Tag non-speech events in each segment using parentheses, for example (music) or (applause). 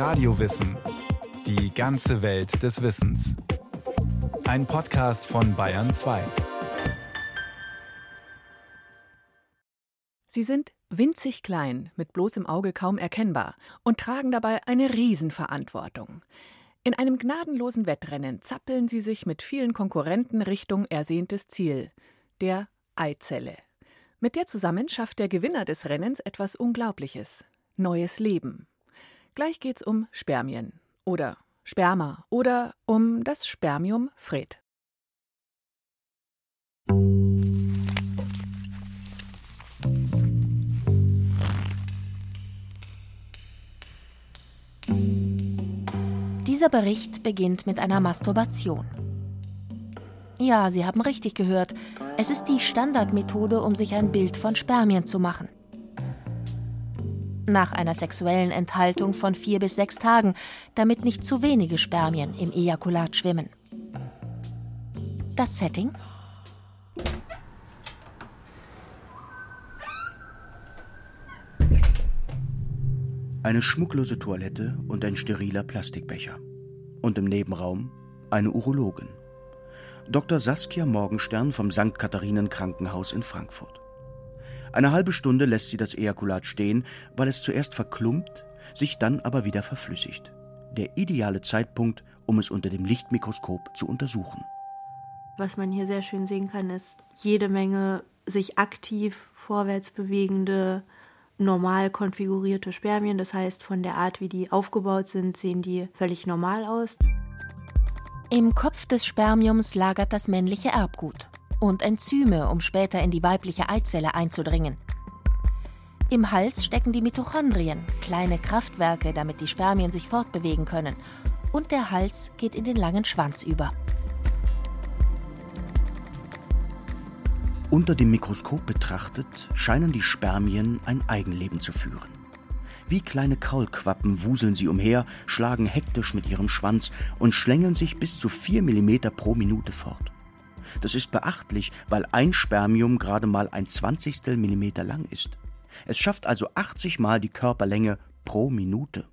Radiowissen. Die ganze Welt des Wissens. Ein Podcast von Bayern 2. Sie sind winzig klein, mit bloßem Auge kaum erkennbar und tragen dabei eine Riesenverantwortung. In einem gnadenlosen Wettrennen zappeln sie sich mit vielen Konkurrenten Richtung ersehntes Ziel, der Eizelle. Mit der zusammen schafft der Gewinner des Rennens etwas Unglaubliches: neues Leben. Gleich geht's um Spermien oder Sperma oder um das Spermium Fred. Dieser Bericht beginnt mit einer Masturbation. Ja, Sie haben richtig gehört. Es ist die Standardmethode, um sich ein Bild von Spermien zu machen. Nach einer sexuellen Enthaltung von vier bis sechs Tagen, damit nicht zu wenige Spermien im Ejakulat schwimmen. Das Setting? Eine schmucklose Toilette und ein steriler Plastikbecher. Und im Nebenraum eine Urologin. Dr. Saskia Morgenstern vom St. Katharinen Krankenhaus in Frankfurt. Eine halbe Stunde lässt sie das Ejakulat stehen, weil es zuerst verklumpt, sich dann aber wieder verflüssigt. Der ideale Zeitpunkt, um es unter dem Lichtmikroskop zu untersuchen. Was man hier sehr schön sehen kann, ist jede Menge sich aktiv vorwärts bewegende, normal konfigurierte Spermien. Das heißt, von der Art, wie die aufgebaut sind, sehen die völlig normal aus. Im Kopf des Spermiums lagert das männliche Erbgut und Enzyme, um später in die weibliche Eizelle einzudringen. Im Hals stecken die Mitochondrien, kleine Kraftwerke, damit die Spermien sich fortbewegen können. Und der Hals geht in den langen Schwanz über. Unter dem Mikroskop betrachtet scheinen die Spermien ein Eigenleben zu führen. Wie kleine Kaulquappen wuseln sie umher, schlagen hektisch mit ihrem Schwanz und schlängeln sich bis zu vier Millimeter pro Minute fort. Das ist beachtlich, weil ein Spermium gerade mal ein Zwanzigstel Millimeter lang ist. Es schafft also 80 Mal die Körperlänge pro Minute.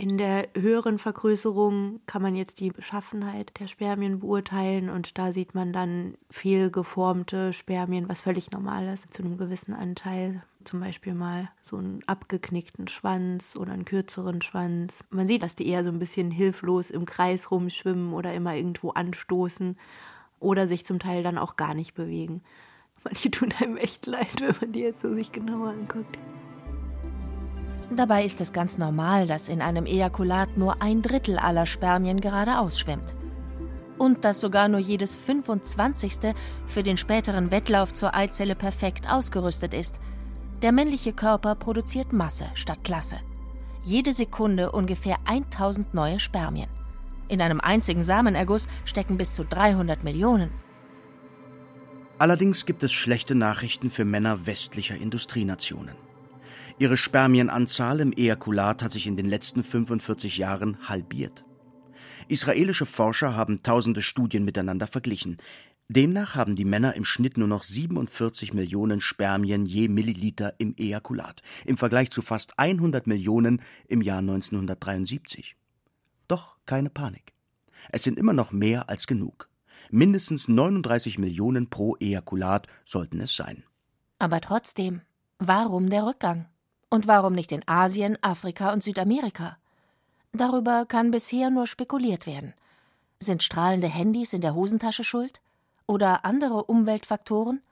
In der höheren Vergrößerung kann man jetzt die Beschaffenheit der Spermien beurteilen und da sieht man dann fehlgeformte Spermien, was völlig normal ist, zu einem gewissen Anteil zum Beispiel mal so einen abgeknickten Schwanz oder einen kürzeren Schwanz. Man sieht, dass die eher so ein bisschen hilflos im Kreis rumschwimmen oder immer irgendwo anstoßen oder sich zum Teil dann auch gar nicht bewegen. (laughs) Manche tun einem echt leid, wenn man die jetzt so sich genauer anguckt. Dabei ist es ganz normal, dass in einem Ejakulat nur ein Drittel aller Spermien geradeaus schwimmt. Und dass sogar nur jedes 25. für den späteren Wettlauf zur Eizelle perfekt ausgerüstet ist – der männliche Körper produziert Masse statt Klasse. Jede Sekunde ungefähr 1000 neue Spermien. In einem einzigen Samenerguss stecken bis zu 300 Millionen. Allerdings gibt es schlechte Nachrichten für Männer westlicher Industrienationen. Ihre Spermienanzahl im Ejakulat hat sich in den letzten 45 Jahren halbiert. Israelische Forscher haben tausende Studien miteinander verglichen. Demnach haben die Männer im Schnitt nur noch 47 Millionen Spermien je Milliliter im Ejakulat, im Vergleich zu fast 100 Millionen im Jahr 1973. Doch keine Panik. Es sind immer noch mehr als genug. Mindestens 39 Millionen pro Ejakulat sollten es sein. Aber trotzdem, warum der Rückgang? Und warum nicht in Asien, Afrika und Südamerika? Darüber kann bisher nur spekuliert werden. Sind strahlende Handys in der Hosentasche schuld? oder andere Umweltfaktoren?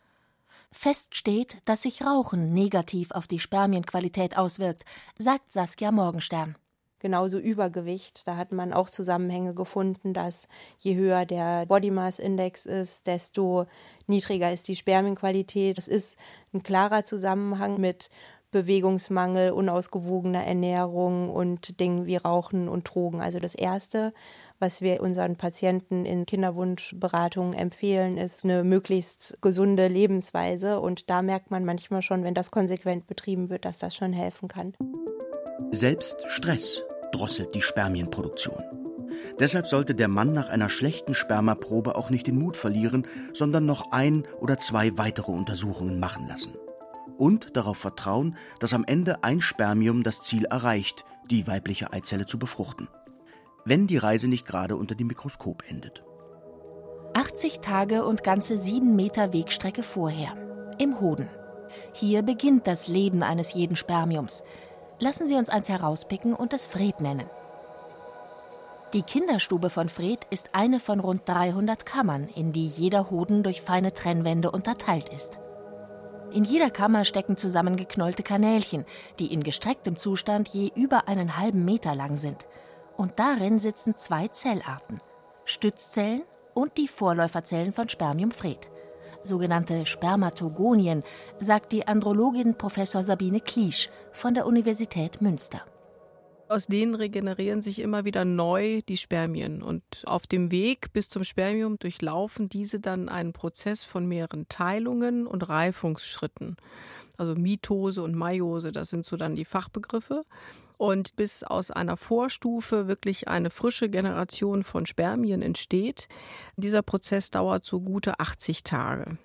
Fest steht, dass sich Rauchen negativ auf die Spermienqualität auswirkt, sagt Saskia Morgenstern. Genauso Übergewicht, da hat man auch Zusammenhänge gefunden, dass je höher der Body Mass Index ist, desto niedriger ist die Spermienqualität. Das ist ein klarer Zusammenhang mit Bewegungsmangel, unausgewogener Ernährung und Dingen wie Rauchen und Drogen. Also das Erste, was wir unseren Patienten in Kinderwunschberatungen empfehlen, ist eine möglichst gesunde Lebensweise. Und da merkt man manchmal schon, wenn das konsequent betrieben wird, dass das schon helfen kann. Selbst Stress drosselt die Spermienproduktion. Deshalb sollte der Mann nach einer schlechten Spermaprobe auch nicht den Mut verlieren, sondern noch ein oder zwei weitere Untersuchungen machen lassen. Und darauf vertrauen, dass am Ende ein Spermium das Ziel erreicht, die weibliche Eizelle zu befruchten. Wenn die Reise nicht gerade unter dem Mikroskop endet. 80 Tage und ganze sieben Meter Wegstrecke vorher. Im Hoden. Hier beginnt das Leben eines jeden Spermiums. Lassen Sie uns eins herauspicken und es Fred nennen. Die Kinderstube von Fred ist eine von rund 300 Kammern, in die jeder Hoden durch feine Trennwände unterteilt ist. In jeder Kammer stecken zusammengeknollte Kanälchen, die in gestrecktem Zustand je über einen halben Meter lang sind. Und darin sitzen zwei Zellarten: Stützzellen und die Vorläuferzellen von Spermium Fred. Sogenannte Spermatogonien, sagt die Andrologin Professor Sabine Kliesch von der Universität Münster. Aus denen regenerieren sich immer wieder neu die Spermien. Und auf dem Weg bis zum Spermium durchlaufen diese dann einen Prozess von mehreren Teilungen und Reifungsschritten. Also Mitose und Meiose, das sind so dann die Fachbegriffe. Und bis aus einer Vorstufe wirklich eine frische Generation von Spermien entsteht, dieser Prozess dauert so gute 80 Tage.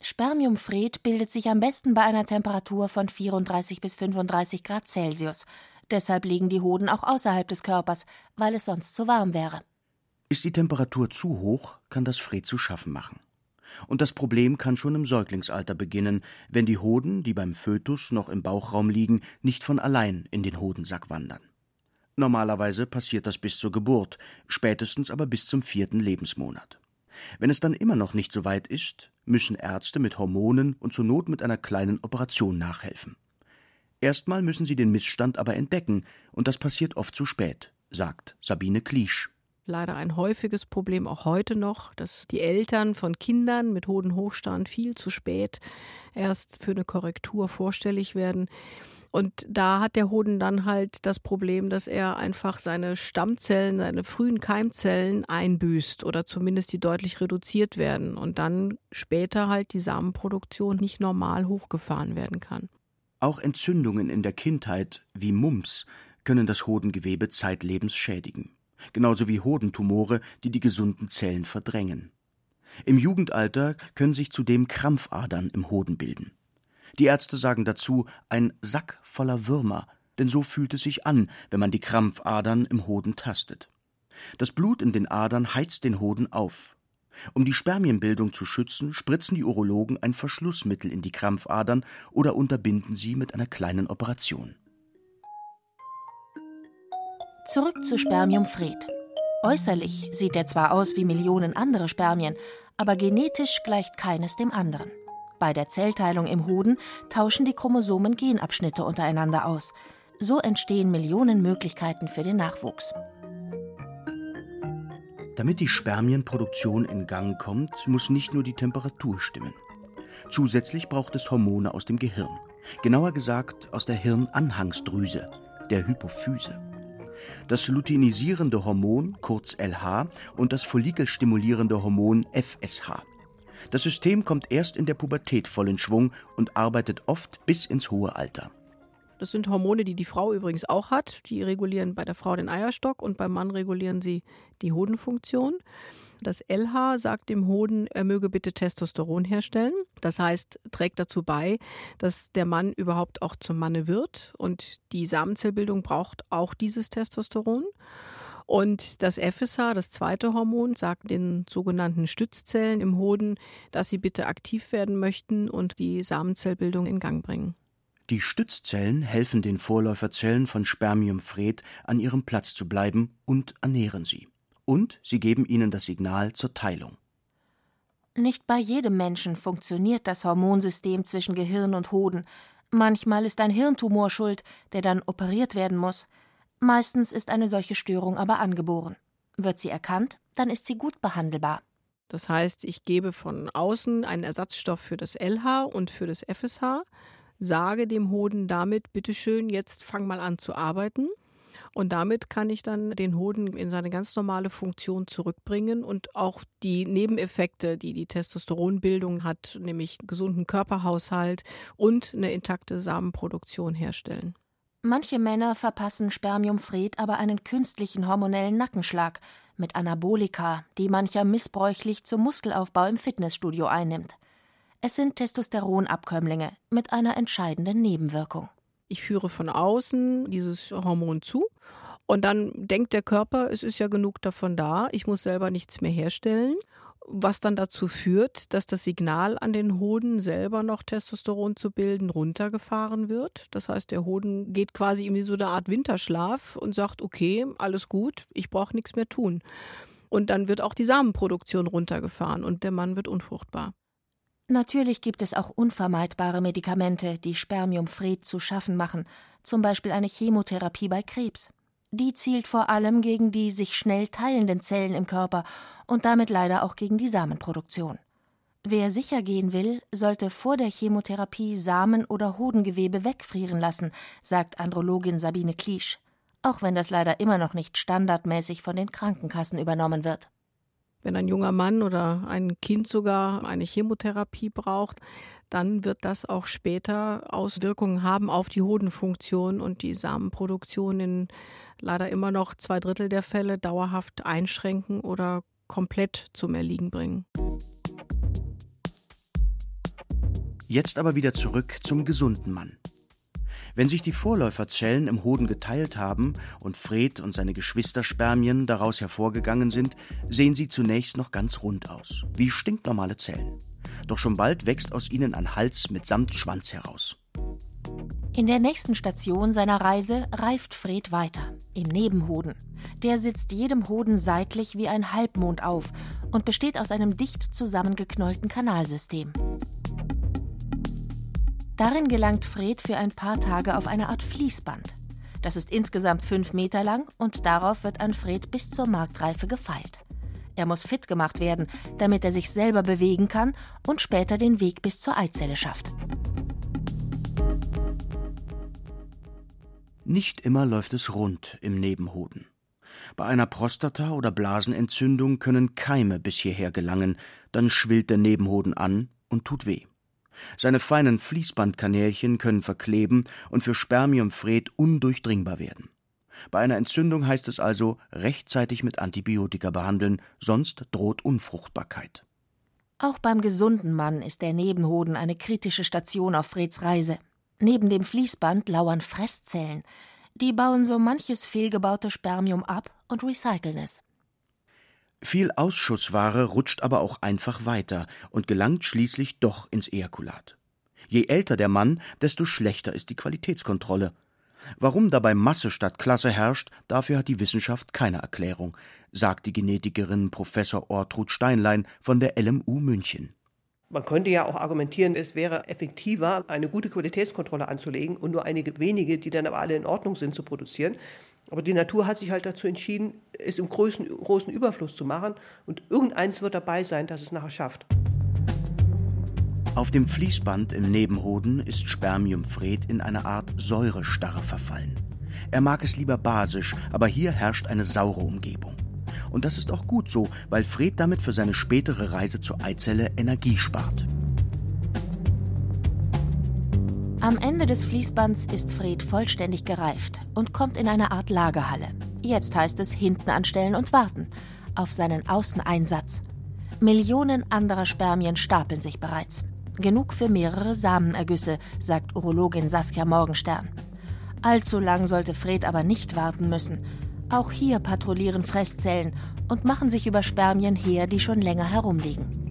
Spermiumfred bildet sich am besten bei einer Temperatur von 34 bis 35 Grad Celsius. Deshalb liegen die Hoden auch außerhalb des Körpers, weil es sonst zu warm wäre. Ist die Temperatur zu hoch, kann das Fred zu schaffen machen. Und das Problem kann schon im Säuglingsalter beginnen, wenn die Hoden, die beim Fötus noch im Bauchraum liegen, nicht von allein in den Hodensack wandern. Normalerweise passiert das bis zur Geburt, spätestens aber bis zum vierten Lebensmonat. Wenn es dann immer noch nicht so weit ist, müssen Ärzte mit Hormonen und zur Not mit einer kleinen Operation nachhelfen. Erstmal müssen sie den Missstand aber entdecken, und das passiert oft zu spät, sagt Sabine Kliesch. Leider ein häufiges Problem auch heute noch, dass die Eltern von Kindern mit Hodenhochstand viel zu spät erst für eine Korrektur vorstellig werden. Und da hat der Hoden dann halt das Problem, dass er einfach seine Stammzellen, seine frühen Keimzellen einbüßt oder zumindest die deutlich reduziert werden und dann später halt die Samenproduktion nicht normal hochgefahren werden kann. Auch Entzündungen in der Kindheit wie Mumps können das Hodengewebe zeitlebens schädigen, genauso wie Hodentumore, die die gesunden Zellen verdrängen. Im Jugendalter können sich zudem Krampfadern im Hoden bilden. Die Ärzte sagen dazu ein Sack voller Würmer, denn so fühlt es sich an, wenn man die Krampfadern im Hoden tastet. Das Blut in den Adern heizt den Hoden auf, um die Spermienbildung zu schützen, spritzen die Urologen ein Verschlussmittel in die Krampfadern oder unterbinden sie mit einer kleinen Operation. Zurück zu Spermium Fred. Äußerlich sieht er zwar aus wie Millionen andere Spermien, aber genetisch gleicht keines dem anderen. Bei der Zellteilung im Hoden tauschen die Chromosomen Genabschnitte untereinander aus. So entstehen Millionen Möglichkeiten für den Nachwuchs. Damit die Spermienproduktion in Gang kommt, muss nicht nur die Temperatur stimmen. Zusätzlich braucht es Hormone aus dem Gehirn. Genauer gesagt aus der Hirnanhangsdrüse, der Hypophyse. Das luteinisierende Hormon, kurz LH, und das follikelstimulierende Hormon FSH. Das System kommt erst in der Pubertät voll in Schwung und arbeitet oft bis ins hohe Alter. Das sind Hormone, die die Frau übrigens auch hat. Die regulieren bei der Frau den Eierstock und beim Mann regulieren sie die Hodenfunktion. Das LH sagt dem Hoden, er möge bitte Testosteron herstellen. Das heißt, trägt dazu bei, dass der Mann überhaupt auch zum Manne wird. Und die Samenzellbildung braucht auch dieses Testosteron. Und das FSH, das zweite Hormon, sagt den sogenannten Stützzellen im Hoden, dass sie bitte aktiv werden möchten und die Samenzellbildung in Gang bringen. Die Stützzellen helfen den Vorläuferzellen von Spermiumfred an ihrem Platz zu bleiben und ernähren sie. Und sie geben ihnen das Signal zur Teilung. Nicht bei jedem Menschen funktioniert das Hormonsystem zwischen Gehirn und Hoden. Manchmal ist ein Hirntumor schuld, der dann operiert werden muss. Meistens ist eine solche Störung aber angeboren. Wird sie erkannt, dann ist sie gut behandelbar. Das heißt, ich gebe von außen einen Ersatzstoff für das LH und für das FSH sage dem Hoden damit, bitteschön, jetzt fang mal an zu arbeiten. Und damit kann ich dann den Hoden in seine ganz normale Funktion zurückbringen und auch die Nebeneffekte, die die Testosteronbildung hat, nämlich gesunden Körperhaushalt und eine intakte Samenproduktion herstellen. Manche Männer verpassen Spermiumfred aber einen künstlichen hormonellen Nackenschlag mit Anabolika, die mancher missbräuchlich zum Muskelaufbau im Fitnessstudio einnimmt. Es sind Testosteronabkömmlinge mit einer entscheidenden Nebenwirkung. Ich führe von außen dieses Hormon zu und dann denkt der Körper, es ist ja genug davon da, ich muss selber nichts mehr herstellen was dann dazu führt, dass das Signal an den Hoden selber noch Testosteron zu bilden runtergefahren wird. Das heißt, der Hoden geht quasi in so eine Art Winterschlaf und sagt, okay, alles gut, ich brauche nichts mehr tun. Und dann wird auch die Samenproduktion runtergefahren und der Mann wird unfruchtbar. Natürlich gibt es auch unvermeidbare Medikamente, die Spermiumfred zu schaffen machen, zum Beispiel eine Chemotherapie bei Krebs. Die zielt vor allem gegen die sich schnell teilenden Zellen im Körper und damit leider auch gegen die Samenproduktion. Wer sicher gehen will, sollte vor der Chemotherapie Samen oder Hodengewebe wegfrieren lassen, sagt Andrologin Sabine Kliesch, auch wenn das leider immer noch nicht standardmäßig von den Krankenkassen übernommen wird. Wenn ein junger Mann oder ein Kind sogar eine Chemotherapie braucht, dann wird das auch später Auswirkungen haben auf die Hodenfunktion und die Samenproduktion in leider immer noch zwei Drittel der Fälle dauerhaft einschränken oder komplett zum Erliegen bringen. Jetzt aber wieder zurück zum gesunden Mann. Wenn sich die Vorläuferzellen im Hoden geteilt haben und Fred und seine Geschwisterspermien daraus hervorgegangen sind, sehen sie zunächst noch ganz rund aus, wie stinknormale Zellen. Doch schon bald wächst aus ihnen ein Hals mitsamt Schwanz heraus. In der nächsten Station seiner Reise reift Fred weiter, im Nebenhoden. Der sitzt jedem Hoden seitlich wie ein Halbmond auf und besteht aus einem dicht zusammengeknollten Kanalsystem. Darin gelangt Fred für ein paar Tage auf eine Art Fließband. Das ist insgesamt fünf Meter lang und darauf wird an Fred bis zur Marktreife gefeilt. Er muss fit gemacht werden, damit er sich selber bewegen kann und später den Weg bis zur Eizelle schafft. Nicht immer läuft es rund im Nebenhoden. Bei einer Prostata- oder Blasenentzündung können Keime bis hierher gelangen, dann schwillt der Nebenhoden an und tut weh. Seine feinen Fließbandkanälchen können verkleben und für Spermiumfred undurchdringbar werden. Bei einer Entzündung heißt es also rechtzeitig mit Antibiotika behandeln, sonst droht Unfruchtbarkeit. Auch beim gesunden Mann ist der Nebenhoden eine kritische Station auf Freds Reise. Neben dem Fließband lauern Fresszellen. Die bauen so manches fehlgebaute Spermium ab und recyceln es. Viel Ausschussware rutscht aber auch einfach weiter und gelangt schließlich doch ins Ejakulat. Je älter der Mann, desto schlechter ist die Qualitätskontrolle. Warum dabei Masse statt Klasse herrscht, dafür hat die Wissenschaft keine Erklärung, sagt die Genetikerin Professor Ortrud Steinlein von der LMU München. Man könnte ja auch argumentieren, es wäre effektiver, eine gute Qualitätskontrolle anzulegen und nur einige wenige, die dann aber alle in Ordnung sind, zu produzieren. Aber die Natur hat sich halt dazu entschieden, es im großen, großen Überfluss zu machen und irgendeins wird dabei sein, dass es nachher schafft. Auf dem Fließband im Nebenhoden ist Spermiumfred in eine Art Säurestarre verfallen. Er mag es lieber basisch, aber hier herrscht eine saure Umgebung. Und das ist auch gut so, weil Fred damit für seine spätere Reise zur Eizelle Energie spart. Am Ende des Fließbands ist Fred vollständig gereift und kommt in eine Art Lagerhalle. Jetzt heißt es hinten anstellen und warten auf seinen Außeneinsatz. Millionen anderer Spermien stapeln sich bereits. Genug für mehrere Samenergüsse, sagt Urologin Saskia Morgenstern. Allzu lang sollte Fred aber nicht warten müssen. Auch hier patrouillieren Fresszellen und machen sich über Spermien her, die schon länger herumliegen.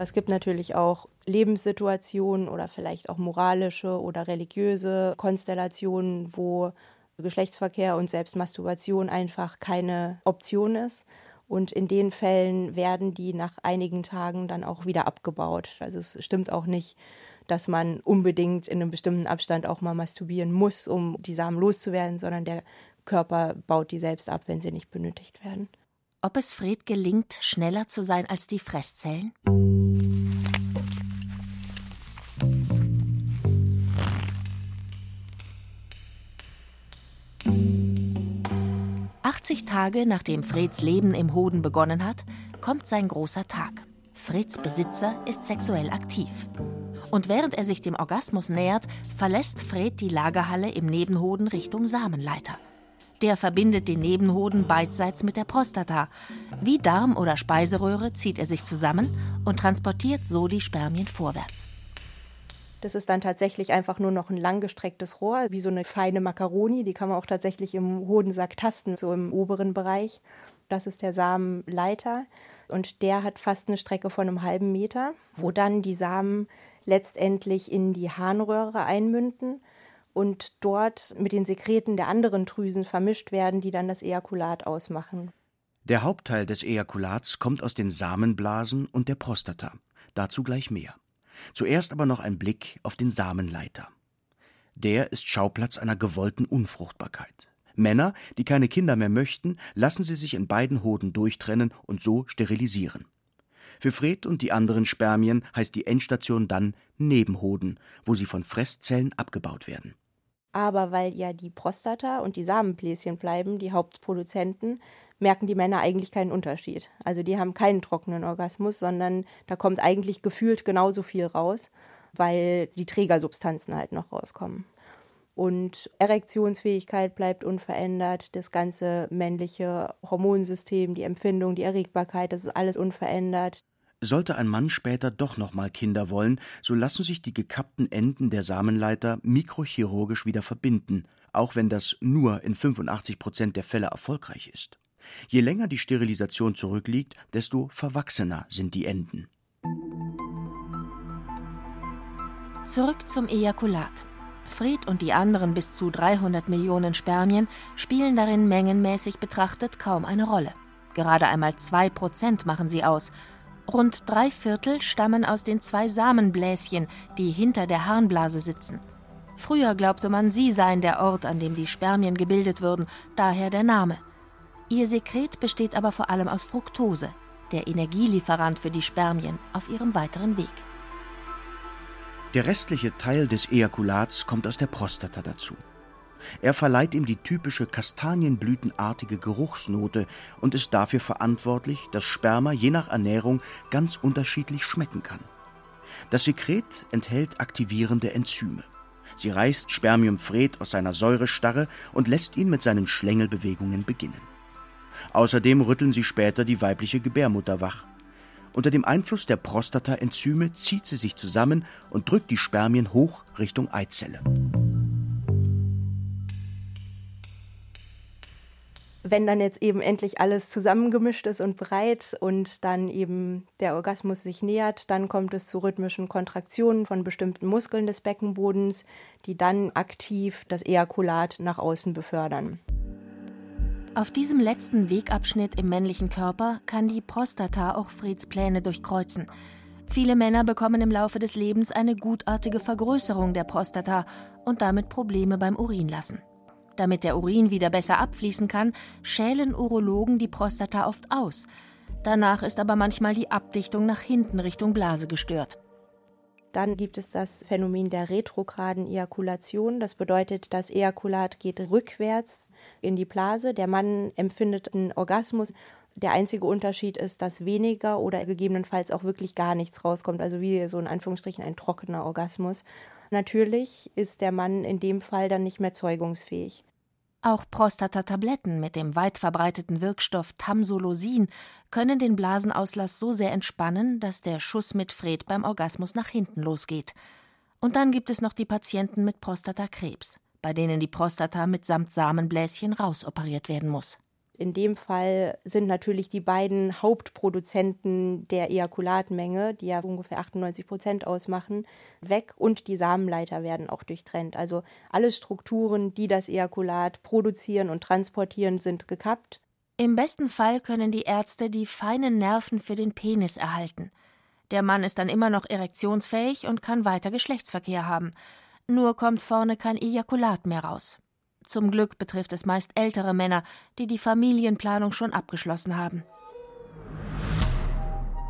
Es gibt natürlich auch Lebenssituationen oder vielleicht auch moralische oder religiöse Konstellationen, wo Geschlechtsverkehr und Selbstmasturbation einfach keine Option ist. Und in den Fällen werden die nach einigen Tagen dann auch wieder abgebaut. Also es stimmt auch nicht, dass man unbedingt in einem bestimmten Abstand auch mal masturbieren muss, um die Samen loszuwerden, sondern der Körper baut die selbst ab, wenn sie nicht benötigt werden. Ob es Fred gelingt, schneller zu sein als die Fresszellen? 80 Tage nachdem Freds Leben im Hoden begonnen hat, kommt sein großer Tag. Freds Besitzer ist sexuell aktiv. Und während er sich dem Orgasmus nähert, verlässt Fred die Lagerhalle im Nebenhoden Richtung Samenleiter. Der verbindet den Nebenhoden beidseits mit der Prostata. Wie Darm oder Speiseröhre zieht er sich zusammen und transportiert so die Spermien vorwärts. Das ist dann tatsächlich einfach nur noch ein langgestrecktes Rohr, wie so eine feine Makaroni. Die kann man auch tatsächlich im Hodensack tasten, so im oberen Bereich. Das ist der Samenleiter. Und der hat fast eine Strecke von einem halben Meter, wo dann die Samen letztendlich in die Harnröhre einmünden und dort mit den Sekreten der anderen Drüsen vermischt werden, die dann das Ejakulat ausmachen. Der Hauptteil des Ejakulats kommt aus den Samenblasen und der Prostata. Dazu gleich mehr. Zuerst aber noch ein Blick auf den Samenleiter. Der ist Schauplatz einer gewollten Unfruchtbarkeit. Männer, die keine Kinder mehr möchten, lassen sie sich in beiden Hoden durchtrennen und so sterilisieren. Für Fred und die anderen Spermien heißt die Endstation dann Nebenhoden, wo sie von Fresszellen abgebaut werden. Aber weil ja die Prostata und die Samenbläschen bleiben, die Hauptproduzenten, merken die Männer eigentlich keinen Unterschied. Also die haben keinen trockenen Orgasmus, sondern da kommt eigentlich gefühlt genauso viel raus, weil die Trägersubstanzen halt noch rauskommen. Und Erektionsfähigkeit bleibt unverändert, das ganze männliche Hormonsystem, die Empfindung, die Erregbarkeit, das ist alles unverändert. Sollte ein Mann später doch noch mal Kinder wollen, so lassen sich die gekappten Enden der Samenleiter mikrochirurgisch wieder verbinden, auch wenn das nur in 85 Prozent der Fälle erfolgreich ist. Je länger die Sterilisation zurückliegt, desto verwachsener sind die Enden. Zurück zum Ejakulat. Fred und die anderen bis zu 300 Millionen Spermien spielen darin mengenmäßig betrachtet kaum eine Rolle. Gerade einmal zwei Prozent machen sie aus Rund drei Viertel stammen aus den zwei Samenbläschen, die hinter der Harnblase sitzen. Früher glaubte man, sie seien der Ort, an dem die Spermien gebildet würden, daher der Name. Ihr Sekret besteht aber vor allem aus Fructose, der Energielieferant für die Spermien auf ihrem weiteren Weg. Der restliche Teil des Ejakulats kommt aus der Prostata dazu. Er verleiht ihm die typische kastanienblütenartige Geruchsnote und ist dafür verantwortlich, dass Sperma je nach Ernährung ganz unterschiedlich schmecken kann. Das Sekret enthält aktivierende Enzyme. Sie reißt Spermiumfred aus seiner Säurestarre und lässt ihn mit seinen Schlängelbewegungen beginnen. Außerdem rütteln sie später die weibliche Gebärmutter wach. Unter dem Einfluss der Prostata-Enzyme zieht sie sich zusammen und drückt die Spermien hoch Richtung Eizelle. Wenn dann jetzt eben endlich alles zusammengemischt ist und breit und dann eben der Orgasmus sich nähert, dann kommt es zu rhythmischen Kontraktionen von bestimmten Muskeln des Beckenbodens, die dann aktiv das Ejakulat nach außen befördern. Auf diesem letzten Wegabschnitt im männlichen Körper kann die Prostata auch Freds Pläne durchkreuzen. Viele Männer bekommen im Laufe des Lebens eine gutartige Vergrößerung der Prostata und damit Probleme beim Urinlassen. Damit der Urin wieder besser abfließen kann, schälen Urologen die Prostata oft aus. Danach ist aber manchmal die Abdichtung nach hinten Richtung Blase gestört. Dann gibt es das Phänomen der retrograden Ejakulation. Das bedeutet, das Ejakulat geht rückwärts in die Blase. Der Mann empfindet einen Orgasmus. Der einzige Unterschied ist, dass weniger oder gegebenenfalls auch wirklich gar nichts rauskommt. Also wie so in Anführungsstrichen ein trockener Orgasmus. Natürlich ist der Mann in dem Fall dann nicht mehr zeugungsfähig. Auch Prostatatabletten mit dem weit verbreiteten Wirkstoff Tamsulosin können den Blasenauslass so sehr entspannen, dass der Schuss mit Fred beim Orgasmus nach hinten losgeht. Und dann gibt es noch die Patienten mit Prostatakrebs, bei denen die Prostata mitsamt Samenbläschen rausoperiert werden muss. In dem Fall sind natürlich die beiden Hauptproduzenten der Ejakulatmenge, die ja ungefähr 98 Prozent ausmachen, weg und die Samenleiter werden auch durchtrennt. Also alle Strukturen, die das Ejakulat produzieren und transportieren, sind gekappt. Im besten Fall können die Ärzte die feinen Nerven für den Penis erhalten. Der Mann ist dann immer noch erektionsfähig und kann weiter Geschlechtsverkehr haben. Nur kommt vorne kein Ejakulat mehr raus. Zum Glück betrifft es meist ältere Männer, die die Familienplanung schon abgeschlossen haben.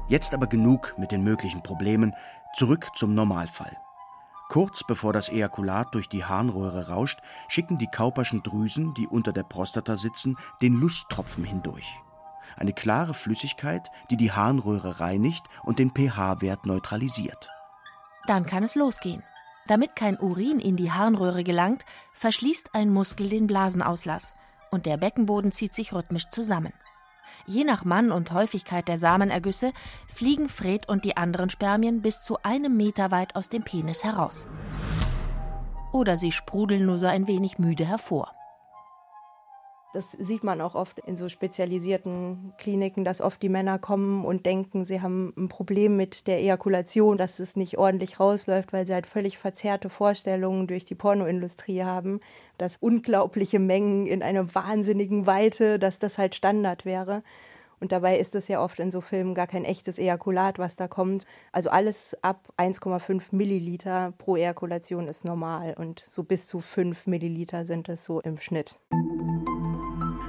Jetzt aber genug mit den möglichen Problemen, zurück zum Normalfall. Kurz bevor das Ejakulat durch die Harnröhre rauscht, schicken die kauperschen Drüsen, die unter der Prostata sitzen, den Lusttropfen hindurch. Eine klare Flüssigkeit, die die Harnröhre reinigt und den pH-Wert neutralisiert. Dann kann es losgehen. Damit kein Urin in die Harnröhre gelangt, verschließt ein Muskel den Blasenauslass und der Beckenboden zieht sich rhythmisch zusammen. Je nach Mann und Häufigkeit der Samenergüsse fliegen Fred und die anderen Spermien bis zu einem Meter weit aus dem Penis heraus. Oder sie sprudeln nur so ein wenig müde hervor. Das sieht man auch oft in so spezialisierten Kliniken, dass oft die Männer kommen und denken, sie haben ein Problem mit der Ejakulation, dass es nicht ordentlich rausläuft, weil sie halt völlig verzerrte Vorstellungen durch die Pornoindustrie haben, dass unglaubliche Mengen in einer wahnsinnigen Weite, dass das halt Standard wäre. Und dabei ist es ja oft in so Filmen gar kein echtes Ejakulat, was da kommt. Also alles ab 1,5 Milliliter pro Ejakulation ist normal und so bis zu 5 Milliliter sind es so im Schnitt.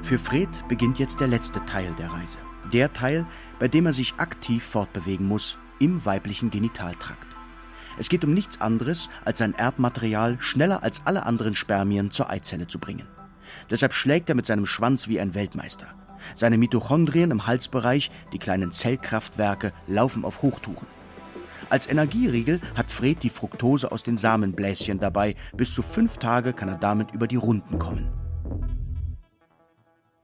Für Fred beginnt jetzt der letzte Teil der Reise. Der Teil, bei dem er sich aktiv fortbewegen muss, im weiblichen Genitaltrakt. Es geht um nichts anderes, als sein Erbmaterial schneller als alle anderen Spermien zur Eizelle zu bringen. Deshalb schlägt er mit seinem Schwanz wie ein Weltmeister. Seine Mitochondrien im Halsbereich, die kleinen Zellkraftwerke, laufen auf Hochtouren. Als Energieriegel hat Fred die Fructose aus den Samenbläschen dabei. Bis zu fünf Tage kann er damit über die Runden kommen.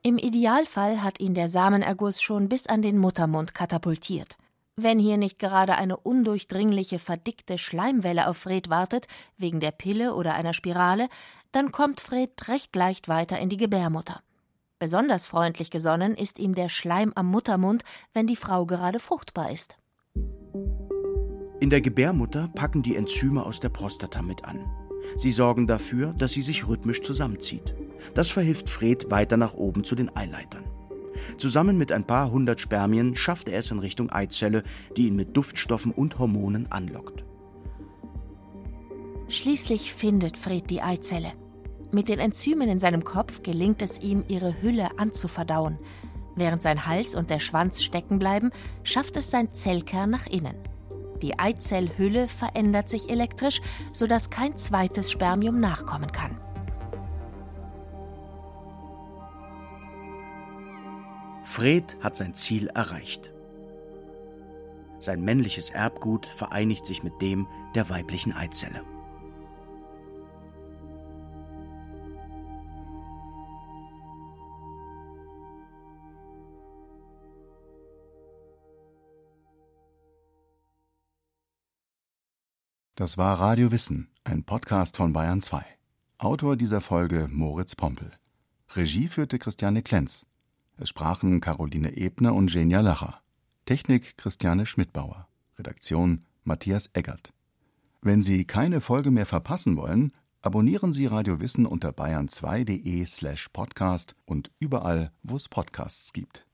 Im Idealfall hat ihn der Samenerguss schon bis an den Muttermund katapultiert. Wenn hier nicht gerade eine undurchdringliche, verdickte Schleimwelle auf Fred wartet, wegen der Pille oder einer Spirale, dann kommt Fred recht leicht weiter in die Gebärmutter. Besonders freundlich gesonnen ist ihm der Schleim am Muttermund, wenn die Frau gerade fruchtbar ist. In der Gebärmutter packen die Enzyme aus der Prostata mit an. Sie sorgen dafür, dass sie sich rhythmisch zusammenzieht. Das verhilft Fred weiter nach oben zu den Eileitern. Zusammen mit ein paar hundert Spermien schafft er es in Richtung Eizelle, die ihn mit Duftstoffen und Hormonen anlockt. Schließlich findet Fred die Eizelle. Mit den Enzymen in seinem Kopf gelingt es ihm, ihre Hülle anzuverdauen. Während sein Hals und der Schwanz stecken bleiben, schafft es sein Zellkern nach innen. Die Eizellhülle verändert sich elektrisch, sodass kein zweites Spermium nachkommen kann. Fred hat sein Ziel erreicht. Sein männliches Erbgut vereinigt sich mit dem der weiblichen Eizelle. Das war Radio Wissen, ein Podcast von Bayern 2. Autor dieser Folge Moritz Pompel. Regie führte Christiane Klenz. Es sprachen Caroline Ebner und Genia Lacher. Technik Christiane Schmidbauer. Redaktion Matthias Eggert. Wenn Sie keine Folge mehr verpassen wollen, abonnieren Sie Radio Wissen unter bayern2.de slash podcast und überall, wo es Podcasts gibt.